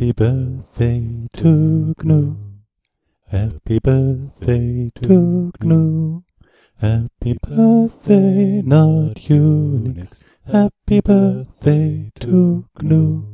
Happy birthday to Gnu. Happy birthday to Gnu. Happy birthday, not Unix. Happy birthday to Gnu.